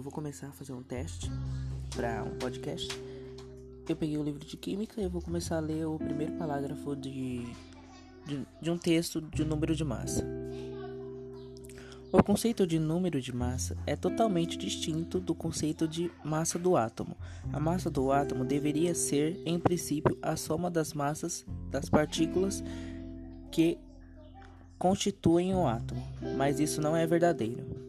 eu vou começar a fazer um teste para um podcast. Eu peguei o livro de química e vou começar a ler o primeiro parágrafo de, de, de um texto de número de massa. O conceito de número de massa é totalmente distinto do conceito de massa do átomo. A massa do átomo deveria ser, em princípio, a soma das massas das partículas que constituem o átomo, mas isso não é verdadeiro.